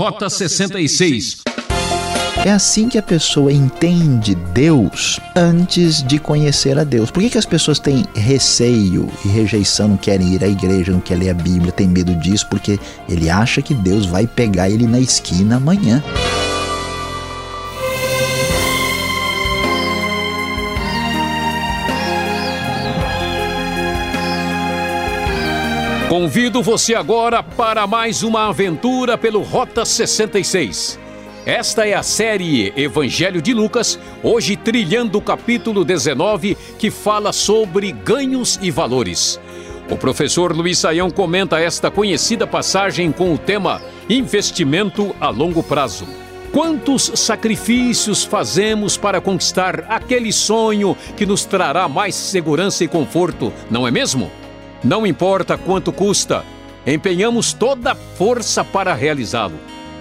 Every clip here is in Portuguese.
Rota 66. É assim que a pessoa entende Deus antes de conhecer a Deus. Por que, que as pessoas têm receio e rejeição, não querem ir à igreja, não querem ler a Bíblia, tem medo disso? Porque ele acha que Deus vai pegar ele na esquina amanhã. Convido você agora para mais uma aventura pelo Rota 66. Esta é a série Evangelho de Lucas, hoje trilhando o capítulo 19, que fala sobre ganhos e valores. O professor Luiz Saião comenta esta conhecida passagem com o tema Investimento a longo prazo. Quantos sacrifícios fazemos para conquistar aquele sonho que nos trará mais segurança e conforto, não é mesmo? Não importa quanto custa, empenhamos toda a força para realizá-lo.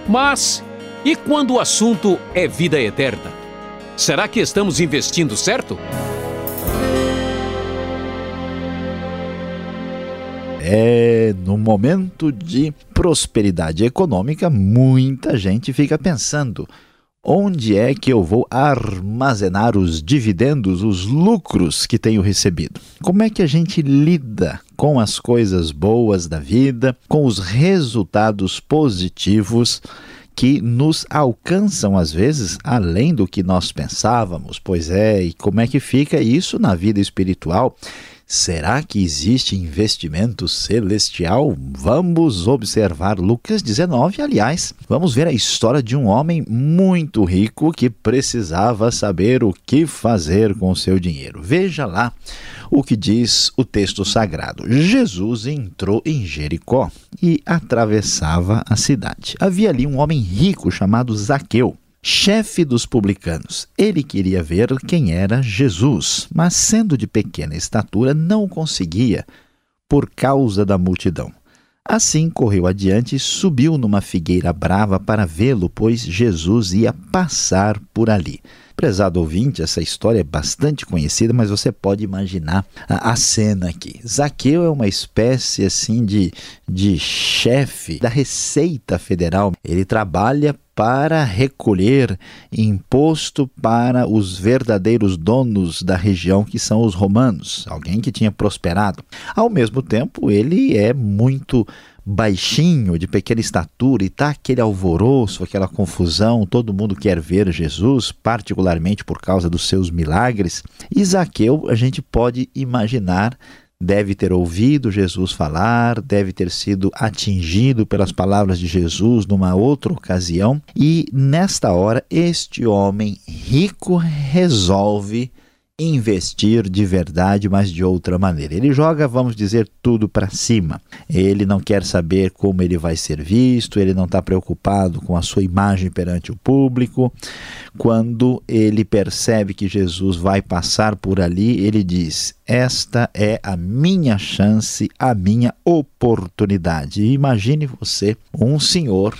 Mas e quando o assunto é vida eterna? Será que estamos investindo certo? É, no momento de prosperidade econômica, muita gente fica pensando: onde é que eu vou armazenar os dividendos, os lucros que tenho recebido? Como é que a gente lida com as coisas boas da vida, com os resultados positivos? que nos alcançam às vezes além do que nós pensávamos. Pois é, e como é que fica isso na vida espiritual? Será que existe investimento celestial? Vamos observar Lucas 19. Aliás, vamos ver a história de um homem muito rico que precisava saber o que fazer com seu dinheiro. Veja lá o que diz o texto sagrado. Jesus entrou em Jericó e atravessava a cidade. Havia ali um homem rico chamado Zaqueu chefe dos publicanos. Ele queria ver quem era Jesus, mas sendo de pequena estatura, não conseguia por causa da multidão. Assim correu adiante e subiu numa figueira brava para vê-lo, pois Jesus ia passar por ali. Prezado ouvinte, essa história é bastante conhecida, mas você pode imaginar a, a, cena aqui. Zaqueu é uma espécie assim de, de chefe da Receita Federal. Ele trabalha para recolher imposto para os verdadeiros donos da região, que são os romanos, alguém que tinha prosperado. Ao mesmo tempo, ele é muito baixinho, de pequena estatura, e tá aquele alvoroço, aquela confusão, todo mundo quer ver Jesus, particularmente por causa dos seus milagres. Zaqueu, a gente pode imaginar, deve ter ouvido Jesus falar, deve ter sido atingido pelas palavras de Jesus numa outra ocasião, e nesta hora este homem rico resolve investir de verdade, mas de outra maneira. Ele joga, vamos dizer, tudo para cima. Ele não quer saber como ele vai ser visto, ele não está preocupado com a sua imagem perante o público. Quando ele percebe que Jesus vai passar por ali, ele diz: Esta é a minha chance, a minha oportunidade. imagine você, um senhor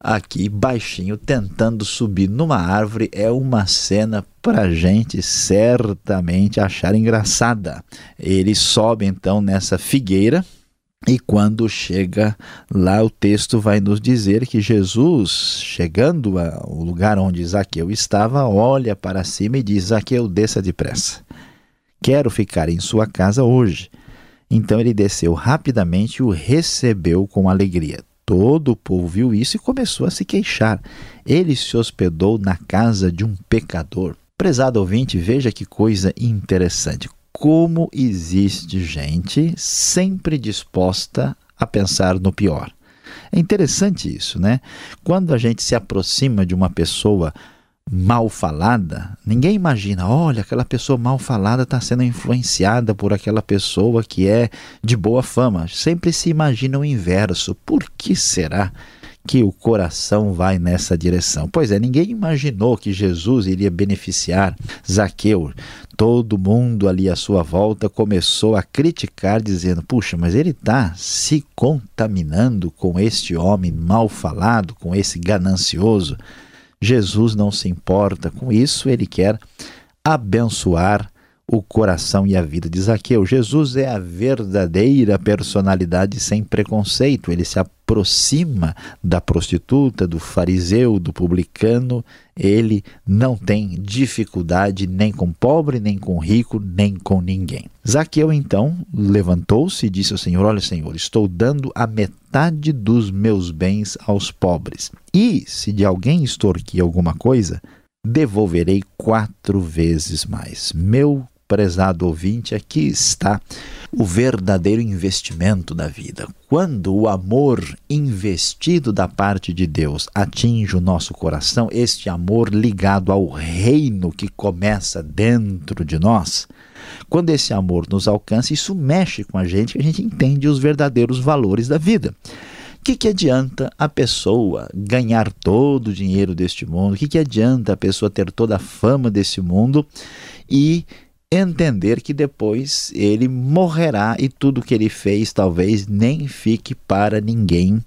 aqui baixinho tentando subir numa árvore é uma cena para gente certamente achar engraçada. Ele sobe então nessa figueira e quando chega lá, o texto vai nos dizer que Jesus, chegando ao lugar onde Zaqueu estava, olha para cima e diz: Zaqueu, desça depressa. Quero ficar em sua casa hoje. Então ele desceu rapidamente e o recebeu com alegria. Todo o povo viu isso e começou a se queixar. Ele se hospedou na casa de um pecador. Prezado ouvinte, veja que coisa interessante. Como existe gente sempre disposta a pensar no pior. É interessante isso, né? Quando a gente se aproxima de uma pessoa mal falada, ninguém imagina, olha, aquela pessoa mal falada está sendo influenciada por aquela pessoa que é de boa fama. Sempre se imagina o inverso. Por que será? que o coração vai nessa direção. Pois é, ninguém imaginou que Jesus iria beneficiar Zaqueu. Todo mundo ali à sua volta começou a criticar, dizendo: puxa, mas ele está se contaminando com este homem mal falado, com esse ganancioso. Jesus não se importa com isso, ele quer abençoar o coração e a vida de Zaqueu. Jesus é a verdadeira personalidade sem preconceito. Ele se aproxima da prostituta, do fariseu, do publicano. Ele não tem dificuldade nem com pobre, nem com rico, nem com ninguém. Zaqueu então levantou-se e disse ao Senhor: Olha, Senhor, estou dando a metade dos meus bens aos pobres. E se de alguém extorquir alguma coisa, devolverei quatro vezes mais. Meu prezado ouvinte, aqui está o verdadeiro investimento da vida. Quando o amor investido da parte de Deus atinge o nosso coração, este amor ligado ao reino que começa dentro de nós, quando esse amor nos alcança, isso mexe com a gente, a gente entende os verdadeiros valores da vida. O que, que adianta a pessoa ganhar todo o dinheiro deste mundo? O que, que adianta a pessoa ter toda a fama desse mundo e entender que depois ele morrerá e tudo que ele fez talvez nem fique para ninguém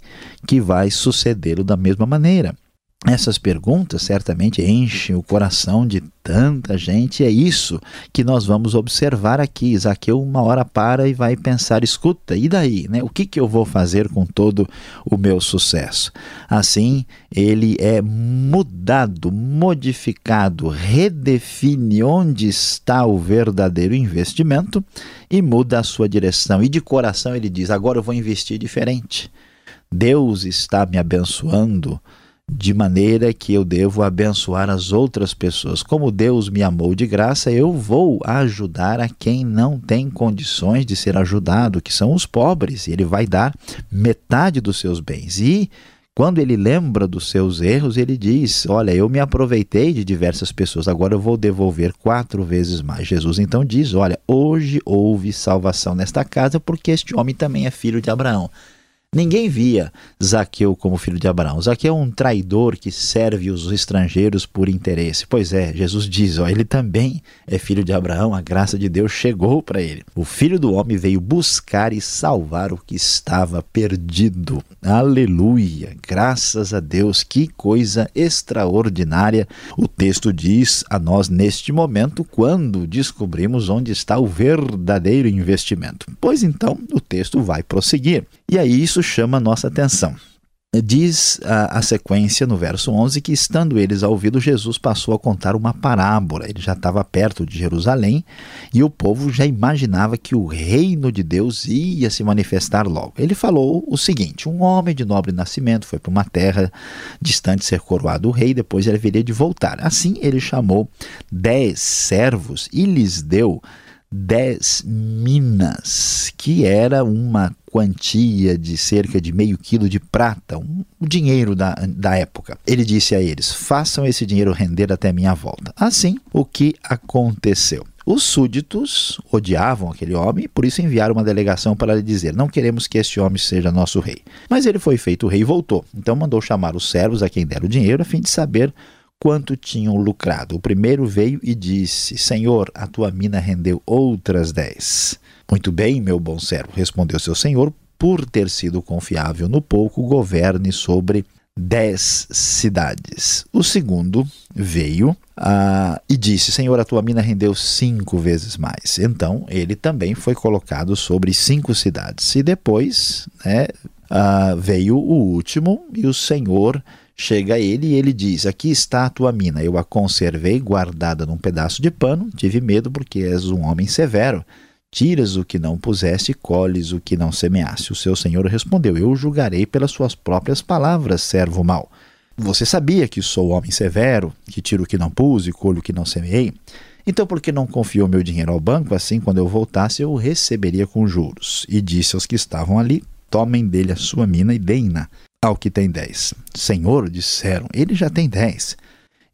que vai sucedê-lo da mesma maneira. Essas perguntas certamente enchem o coração de tanta gente, é isso que nós vamos observar aqui. Zaqueu uma hora para e vai pensar: escuta, e daí? Né? O que, que eu vou fazer com todo o meu sucesso? Assim, ele é mudado, modificado, redefine onde está o verdadeiro investimento e muda a sua direção. E de coração ele diz: agora eu vou investir diferente. Deus está me abençoando de maneira que eu devo abençoar as outras pessoas. Como Deus me amou de graça, eu vou ajudar a quem não tem condições de ser ajudado, que são os pobres. Ele vai dar metade dos seus bens. E quando ele lembra dos seus erros, ele diz: Olha, eu me aproveitei de diversas pessoas, agora eu vou devolver quatro vezes mais. Jesus então diz: Olha, hoje houve salvação nesta casa, porque este homem também é filho de Abraão. Ninguém via Zaqueu como filho de Abraão. Zaqueu é um traidor que serve os estrangeiros por interesse. Pois é, Jesus diz, ó, ele também é filho de Abraão, a graça de Deus chegou para ele. O filho do homem veio buscar e salvar o que estava perdido. Aleluia! Graças a Deus, que coisa extraordinária o texto diz a nós neste momento quando descobrimos onde está o verdadeiro investimento. Pois então, o texto vai prosseguir. E aí isso chama a nossa atenção. Diz a, a, sequência no verso 11 que, estando eles ao ouvido, Jesus passou a contar uma parábola. Ele já estava perto de Jerusalém e o povo já imaginava que o reino de Deus ia se manifestar logo. Ele falou o seguinte: Um homem de nobre nascimento foi para uma terra distante ser coroado rei, depois ele haveria de voltar. Assim, ele chamou dez servos e lhes deu dez minas, que era uma quantia de cerca de meio quilo de prata, um, o dinheiro da, da época. Ele disse a eles: façam esse dinheiro render até minha volta. Assim, o que aconteceu? Os súditos odiavam aquele homem e por isso enviaram uma delegação para lhe dizer: Não queremos que este homem seja nosso rei. Mas ele foi feito rei e voltou. Então mandou chamar os servos a quem deram o dinheiro a fim de saber quanto tinham lucrado. O primeiro veio e disse: Senhor, a tua mina rendeu outras dez. Muito bem, meu bom servo, respondeu seu senhor, por ter sido confiável no pouco, governe sobre dez cidades. O segundo veio ah, e disse: Senhor, a tua mina rendeu cinco vezes mais. Então ele também foi colocado sobre cinco cidades. E depois né, ah, veio o último, e o Senhor chega ele e ele diz: Aqui está a tua mina. Eu a conservei guardada num pedaço de pano. Tive medo porque és um homem severo Tiras o que não puseste e colhes o que não semeaste. O seu senhor respondeu: Eu julgarei pelas suas próprias palavras, servo mau. Você sabia que sou homem severo, que tiro o que não pus e colho o que não semeei? Então, por que não confiou meu dinheiro ao banco? Assim, quando eu voltasse, eu o receberia com juros. E disse aos que estavam ali: Tomem dele a sua mina e deem-na ao que tem dez. Senhor, disseram, ele já tem dez.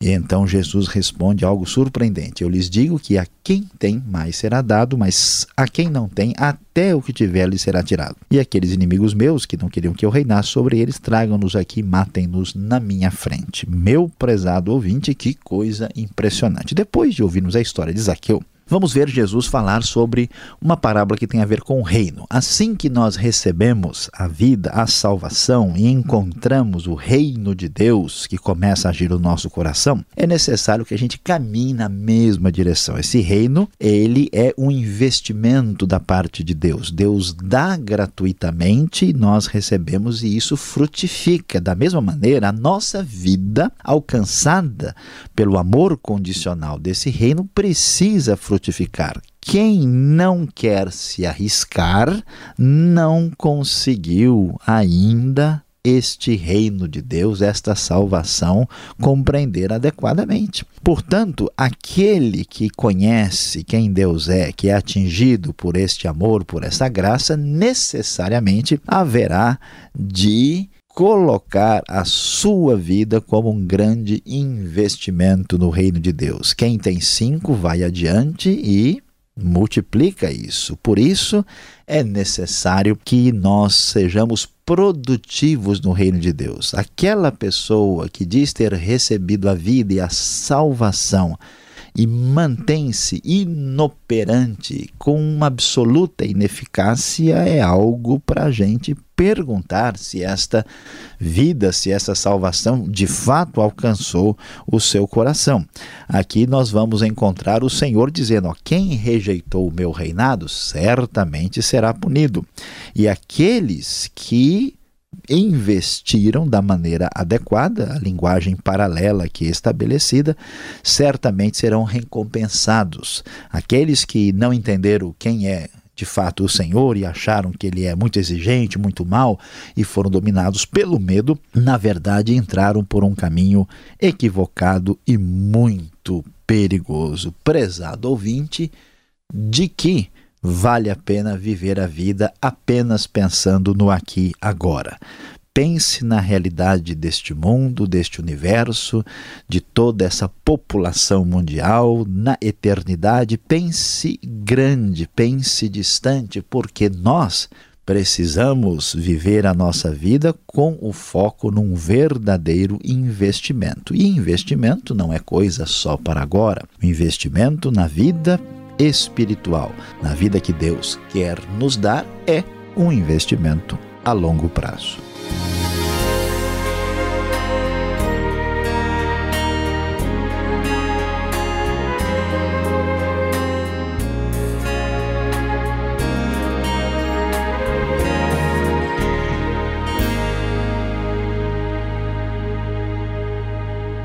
E então Jesus responde algo surpreendente: Eu lhes digo que a quem tem mais será dado, mas a quem não tem, até o que tiver lhe será tirado. E aqueles inimigos meus que não queriam que eu reinasse sobre eles, tragam-nos aqui, matem-nos na minha frente. Meu prezado ouvinte, que coisa impressionante. Depois de ouvirmos a história de Zaqueu, vamos ver Jesus falar sobre uma parábola que tem a ver com o reino. Assim que nós recebemos a vida, a salvação e encontramos o reino de Deus que começa a agir no nosso coração, é necessário que a gente caminhe na mesma direção. Esse reino, ele é um investimento da parte de Deus. Deus dá gratuitamente e nós recebemos e isso frutifica. Da mesma maneira, a nossa vida alcançada pelo amor condicional desse reino precisa frutificar. Quem não quer se arriscar não conseguiu ainda este reino de Deus, esta salvação, compreender adequadamente. Portanto, aquele que conhece quem Deus é, que é atingido por este amor, por essa graça, necessariamente haverá de colocar a sua vida como um grande investimento no reino de Deus. Quem tem cinco vai adiante e multiplica isso. Por isso é necessário que nós sejamos produtivos no reino de Deus. Aquela pessoa que diz ter recebido a vida e a salvação e mantém-se inoperante com uma absoluta ineficácia é algo para a gente perguntar se esta vida, se essa salvação de fato alcançou o seu coração. Aqui nós vamos encontrar o Senhor dizendo: ó, quem rejeitou o meu reinado certamente será punido. E aqueles que investiram da maneira adequada, a linguagem paralela aqui estabelecida, certamente serão recompensados. Aqueles que não entenderam quem é de fato o Senhor e acharam que ele é muito exigente, muito mal e foram dominados pelo medo, na verdade entraram por um caminho equivocado e muito perigoso. Prezado ouvinte, de que vale a pena viver a vida apenas pensando no aqui agora. Pense na realidade deste mundo, deste universo, de toda essa população mundial, na eternidade. Pense grande, pense distante, porque nós precisamos viver a nossa vida com o foco num verdadeiro investimento. E investimento não é coisa só para agora. Investimento na vida espiritual, na vida que Deus quer nos dar, é um investimento a longo prazo.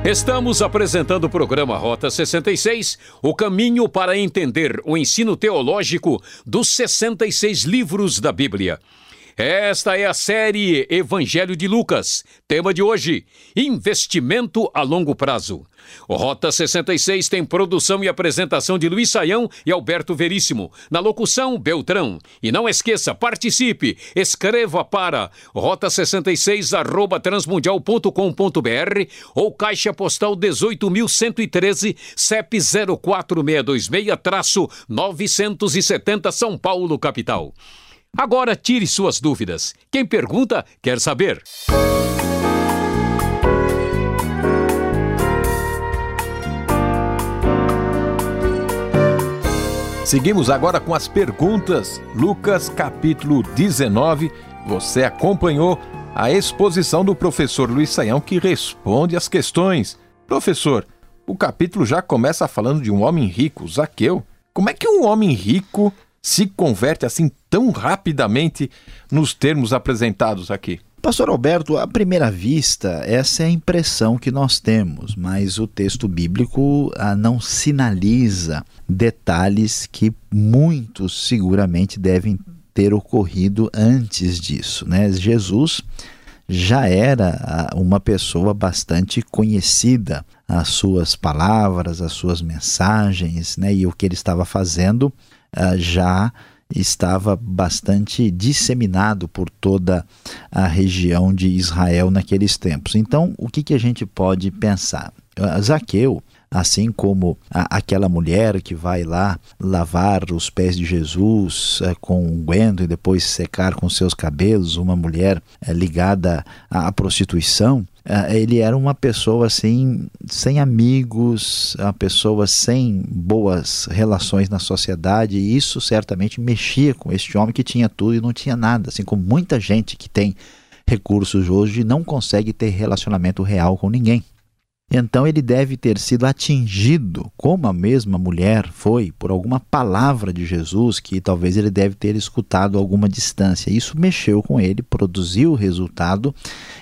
Estamos apresentando o programa Rota 66, o caminho para entender o ensino teológico dos 66 livros da Bíblia. Esta é a série Evangelho de Lucas. Tema de hoje: Investimento a longo prazo. Rota 66 tem produção e apresentação de Luiz Saião e Alberto Veríssimo. Na locução, Beltrão. E não esqueça, participe, escreva para rota66 arroba transmundial.com.br ou caixa postal 18.113 CEP 04626-970 São Paulo, capital. Agora tire suas dúvidas. Quem pergunta, quer saber. Seguimos agora com as perguntas. Lucas capítulo 19. Você acompanhou a exposição do professor Luiz Saião que responde as questões. Professor, o capítulo já começa falando de um homem rico, Zaqueu. Como é que um homem rico se converte assim tão rapidamente nos termos apresentados aqui? Pastor Alberto, à primeira vista, essa é a impressão que nós temos, mas o texto bíblico ah, não sinaliza detalhes que muitos seguramente devem ter ocorrido antes disso. Né? Jesus já era ah, uma pessoa bastante conhecida, as suas palavras, as suas mensagens, né? e o que ele estava fazendo uh, já estava bastante disseminado por toda a região de Israel naqueles tempos. Então, o que, que a gente pode pensar? Uh, Zaqueu, assim como a, aquela mulher que vai lá lavar os pés de Jesus uh, com unguento e depois secar com seus cabelos, uma mulher uh, ligada à prostituição, ele era uma pessoa assim, sem amigos, uma pessoa sem boas relações na sociedade, e isso certamente mexia com este homem que tinha tudo e não tinha nada, assim como muita gente que tem recursos hoje não consegue ter relacionamento real com ninguém. Então ele deve ter sido atingido, como a mesma mulher foi, por alguma palavra de Jesus que talvez ele deve ter escutado a alguma distância. Isso mexeu com ele, produziu o resultado,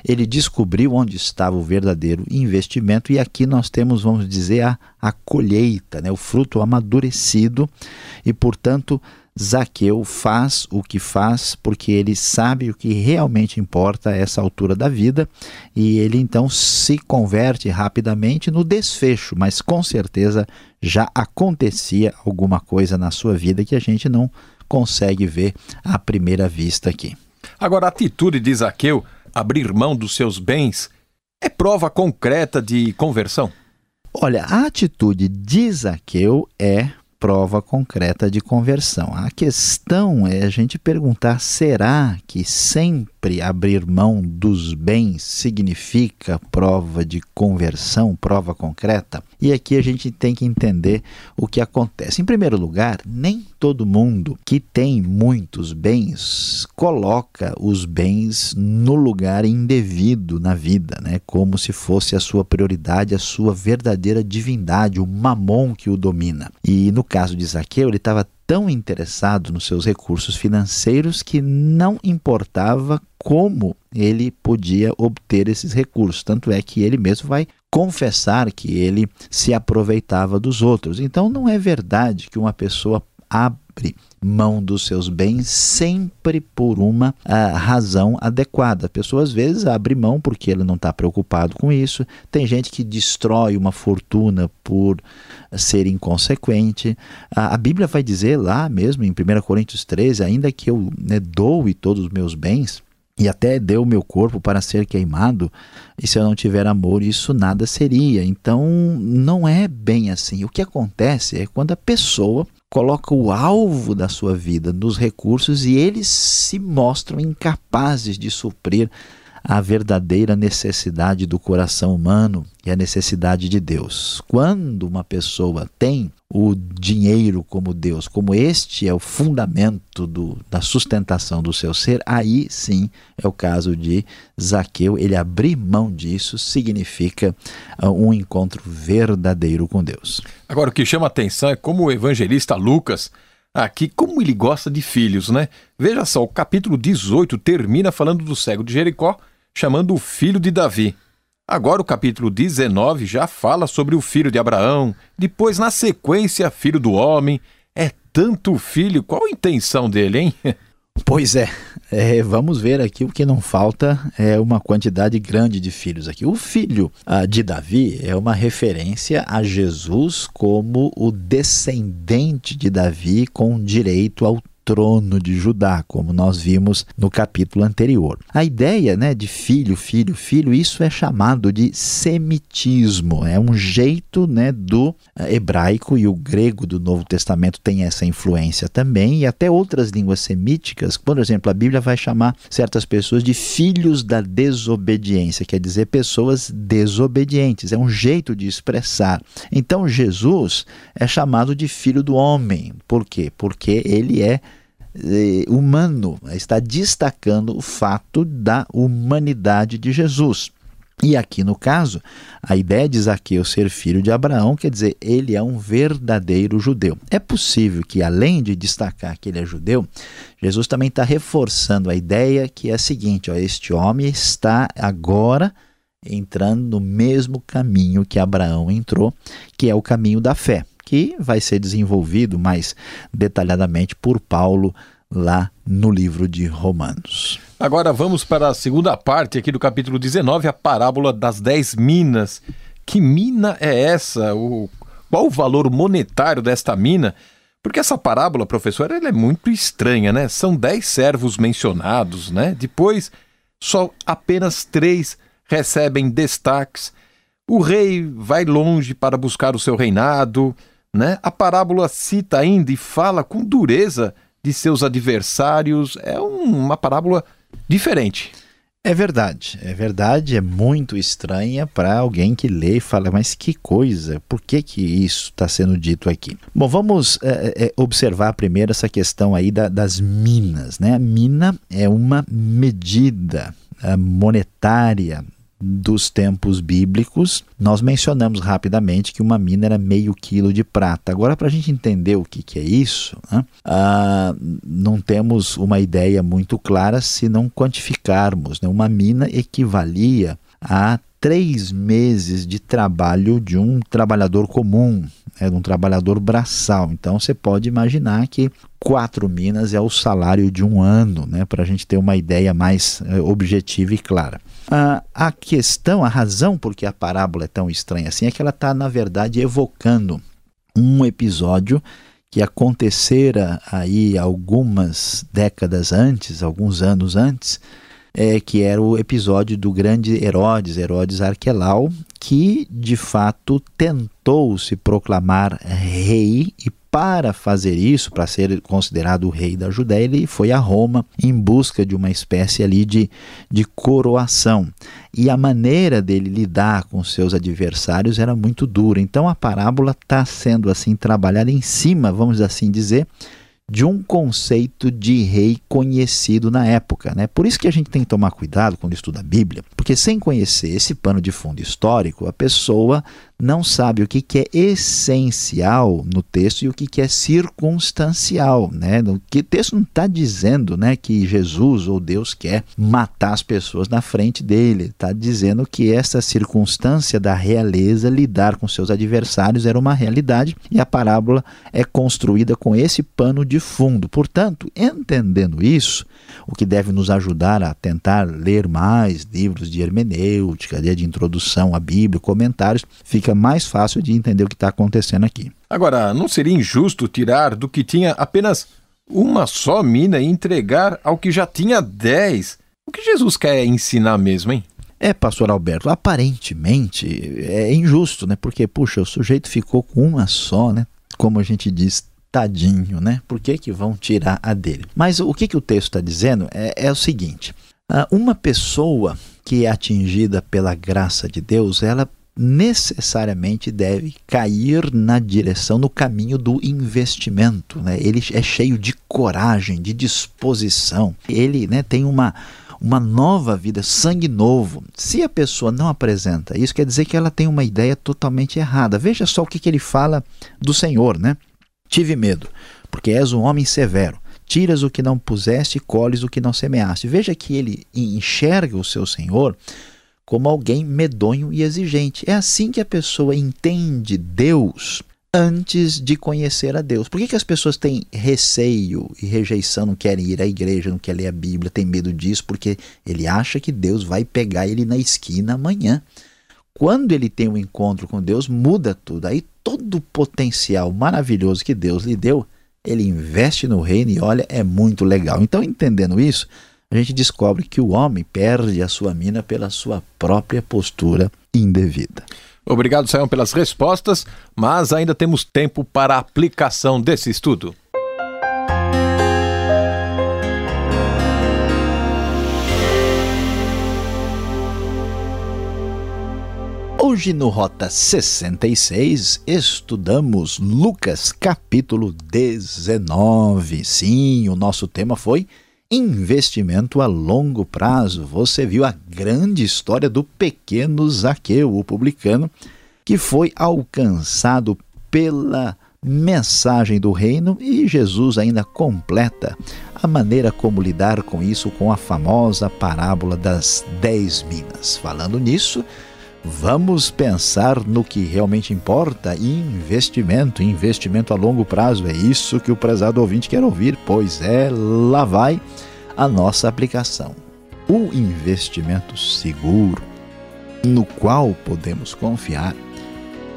ele descobriu onde estava o verdadeiro investimento e aqui nós temos, vamos dizer, a, a colheita, né? o fruto amadurecido e, portanto, Zaqueu faz o que faz porque ele sabe o que realmente importa a essa altura da vida e ele então se converte rapidamente no desfecho, mas com certeza já acontecia alguma coisa na sua vida que a gente não consegue ver à primeira vista aqui. Agora, a atitude de Zaqueu, abrir mão dos seus bens, é prova concreta de conversão? Olha, a atitude de Zaqueu é prova concreta de conversão. A questão é a gente perguntar: será que sempre abrir mão dos bens significa prova de conversão, prova concreta? E aqui a gente tem que entender o que acontece. Em primeiro lugar, nem todo mundo que tem muitos bens coloca os bens no lugar indevido na vida, né? como se fosse a sua prioridade, a sua verdadeira divindade, o mamon que o domina. E no caso de Zaqueu, ele estava tão interessado nos seus recursos financeiros que não importava como ele podia obter esses recursos. Tanto é que ele mesmo vai confessar que ele se aproveitava dos outros. Então não é verdade que uma pessoa abre mão dos seus bens sempre por uma uh, razão adequada. A pessoa às vezes abre mão porque ele não está preocupado com isso. Tem gente que destrói uma fortuna por ser inconsequente. Uh, a Bíblia vai dizer lá mesmo em 1 Coríntios 13, ainda que eu né, doe todos os meus bens, e até deu meu corpo para ser queimado, e se eu não tiver amor, isso nada seria. Então, não é bem assim. O que acontece é quando a pessoa coloca o alvo da sua vida nos recursos e eles se mostram incapazes de suprir a verdadeira necessidade do coração humano e a necessidade de Deus. Quando uma pessoa tem o dinheiro como Deus, como este é o fundamento do, da sustentação do seu ser, aí sim é o caso de Zaqueu. Ele abrir mão disso significa uh, um encontro verdadeiro com Deus. Agora, o que chama atenção é como o evangelista Lucas aqui como ele gosta de filhos, né? Veja só, o capítulo 18 termina falando do cego de Jericó chamando o filho de Davi. Agora o capítulo 19 já fala sobre o filho de Abraão, depois, na sequência, filho do homem. É tanto filho, qual a intenção dele, hein? Pois é, é, vamos ver aqui o que não falta é uma quantidade grande de filhos aqui. O filho ah, de Davi é uma referência a Jesus como o descendente de Davi com direito ao trono de Judá, como nós vimos no capítulo anterior. A ideia né, de filho, filho, filho, isso é chamado de semitismo, é um jeito né, do eh, hebraico e o grego do Novo Testamento tem essa influência também, e até outras línguas semíticas, por exemplo, a Bíblia vai chamar certas pessoas de filhos da desobediência, quer dizer, pessoas desobedientes, é um jeito de expressar. Então, Jesus é chamado de filho do homem, por quê? Porque ele é eh, humano, está destacando o fato da humanidade de Jesus. E aqui no caso, a ideia de Zaqueu ser filho de Abraão quer dizer ele é um verdadeiro judeu. É possível que, além de destacar que ele é judeu, Jesus também está reforçando a ideia que é a seguinte: ó, este homem está agora entrando no mesmo caminho que Abraão entrou, que é o caminho da fé que vai ser desenvolvido mais detalhadamente por Paulo lá no livro de Romanos. Agora vamos para a segunda parte aqui do capítulo 19, a parábola das dez minas. Que mina é essa? O, qual o valor monetário desta mina? Porque essa parábola, professor, ela é muito estranha, né? São dez servos mencionados, né? Depois, só apenas três recebem destaques. O rei vai longe para buscar o seu reinado. Né? A parábola cita ainda e fala com dureza de seus adversários. É um, uma parábola diferente. É verdade, é verdade, é muito estranha para alguém que lê e fala, mas que coisa, por que, que isso está sendo dito aqui? Bom, vamos é, é, observar primeiro essa questão aí da, das minas. Né? A mina é uma medida monetária dos tempos bíblicos, nós mencionamos rapidamente que uma mina era meio quilo de prata. Agora, para a gente entender o que, que é isso, né, ah, não temos uma ideia muito clara se não quantificarmos. Né? Uma mina equivalia a três meses de trabalho de um trabalhador comum, né, de um trabalhador braçal. Então você pode imaginar que quatro minas é o salário de um ano, né, para a gente ter uma ideia mais é, objetiva e clara. Ah, a questão, a razão por que a parábola é tão estranha assim é que ela está, na verdade, evocando um episódio que acontecera aí algumas décadas antes, alguns anos antes, é, que era o episódio do grande Herodes, Herodes Arquelau, que de fato tentou se proclamar rei e para fazer isso, para ser considerado o rei da Judéia, ele foi a Roma em busca de uma espécie ali de, de coroação. E a maneira dele lidar com seus adversários era muito dura. Então a parábola está sendo assim trabalhada em cima, vamos assim dizer, de um conceito de rei conhecido na época. Né? Por isso que a gente tem que tomar cuidado quando estuda a Bíblia, porque sem conhecer esse pano de fundo histórico, a pessoa não sabe o que, que é essencial no texto e o que, que é circunstancial. Né? O, que, texto não está dizendo né, que Jesus ou Deus quer matar as pessoas na frente dele. Está dizendo que essa circunstância da realeza, lidar com seus adversários, era uma realidade e a parábola é construída com esse pano de fundo. Portanto, entendendo isso, o que deve nos ajudar a tentar ler mais livros de hermenêutica, de introdução à Bíblia, comentários, fica fica mais fácil de entender o que está acontecendo aqui. Agora, não seria injusto tirar do que tinha apenas uma só mina e entregar ao que já tinha dez? O que Jesus quer ensinar mesmo, hein? É, pastor Alberto, aparentemente é injusto, né? Porque, puxa, o sujeito ficou com uma só, né? Como a gente diz, tadinho, né? Por que, que vão tirar a dele? Mas o que, que o texto está dizendo é, é o seguinte: ah, uma pessoa que é atingida pela graça de Deus, ela necessariamente deve cair na direção, no caminho do investimento. Né? Ele é cheio de coragem, de disposição. Ele né, tem uma, uma nova vida, sangue novo. Se a pessoa não apresenta isso, quer dizer que ela tem uma ideia totalmente errada. Veja só o que, que ele fala do Senhor, né? Tive medo, porque és um homem severo. Tiras o que não puseste e colhes o que não semeaste. Veja que ele enxerga o seu Senhor como alguém medonho e exigente. É assim que a pessoa entende Deus antes de conhecer a Deus. Por que, que as pessoas têm receio e rejeição, não querem ir à igreja, não querem ler a Bíblia, têm medo disso? Porque ele acha que Deus vai pegar ele na esquina amanhã. Quando ele tem um encontro com Deus, muda tudo. Aí todo o potencial maravilhoso que Deus lhe deu, ele investe no reino e olha, é muito legal. Então, entendendo isso, a gente descobre que o homem perde a sua mina pela sua própria postura indevida. Obrigado, Sayão, pelas respostas, mas ainda temos tempo para a aplicação desse estudo. Hoje no Rota 66 estudamos Lucas capítulo 19. Sim, o nosso tema foi investimento a longo prazo. Você viu a grande história do pequeno Zaqueu, o publicano, que foi alcançado pela mensagem do reino e Jesus ainda completa a maneira como lidar com isso com a famosa parábola das dez minas. Falando nisso, Vamos pensar no que realmente importa: investimento, investimento a longo prazo. É isso que o prezado ouvinte quer ouvir, pois é, lá vai a nossa aplicação. O investimento seguro, no qual podemos confiar,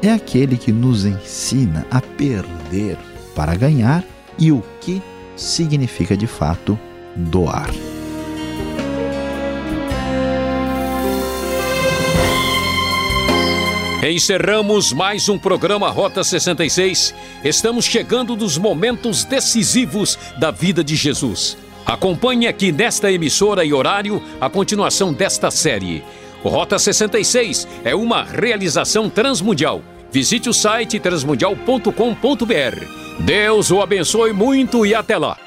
é aquele que nos ensina a perder para ganhar e o que significa de fato doar. Encerramos mais um programa Rota 66. Estamos chegando nos momentos decisivos da vida de Jesus. Acompanhe aqui nesta emissora e horário a continuação desta série. Rota 66 é uma realização transmundial. Visite o site transmundial.com.br. Deus o abençoe muito e até lá.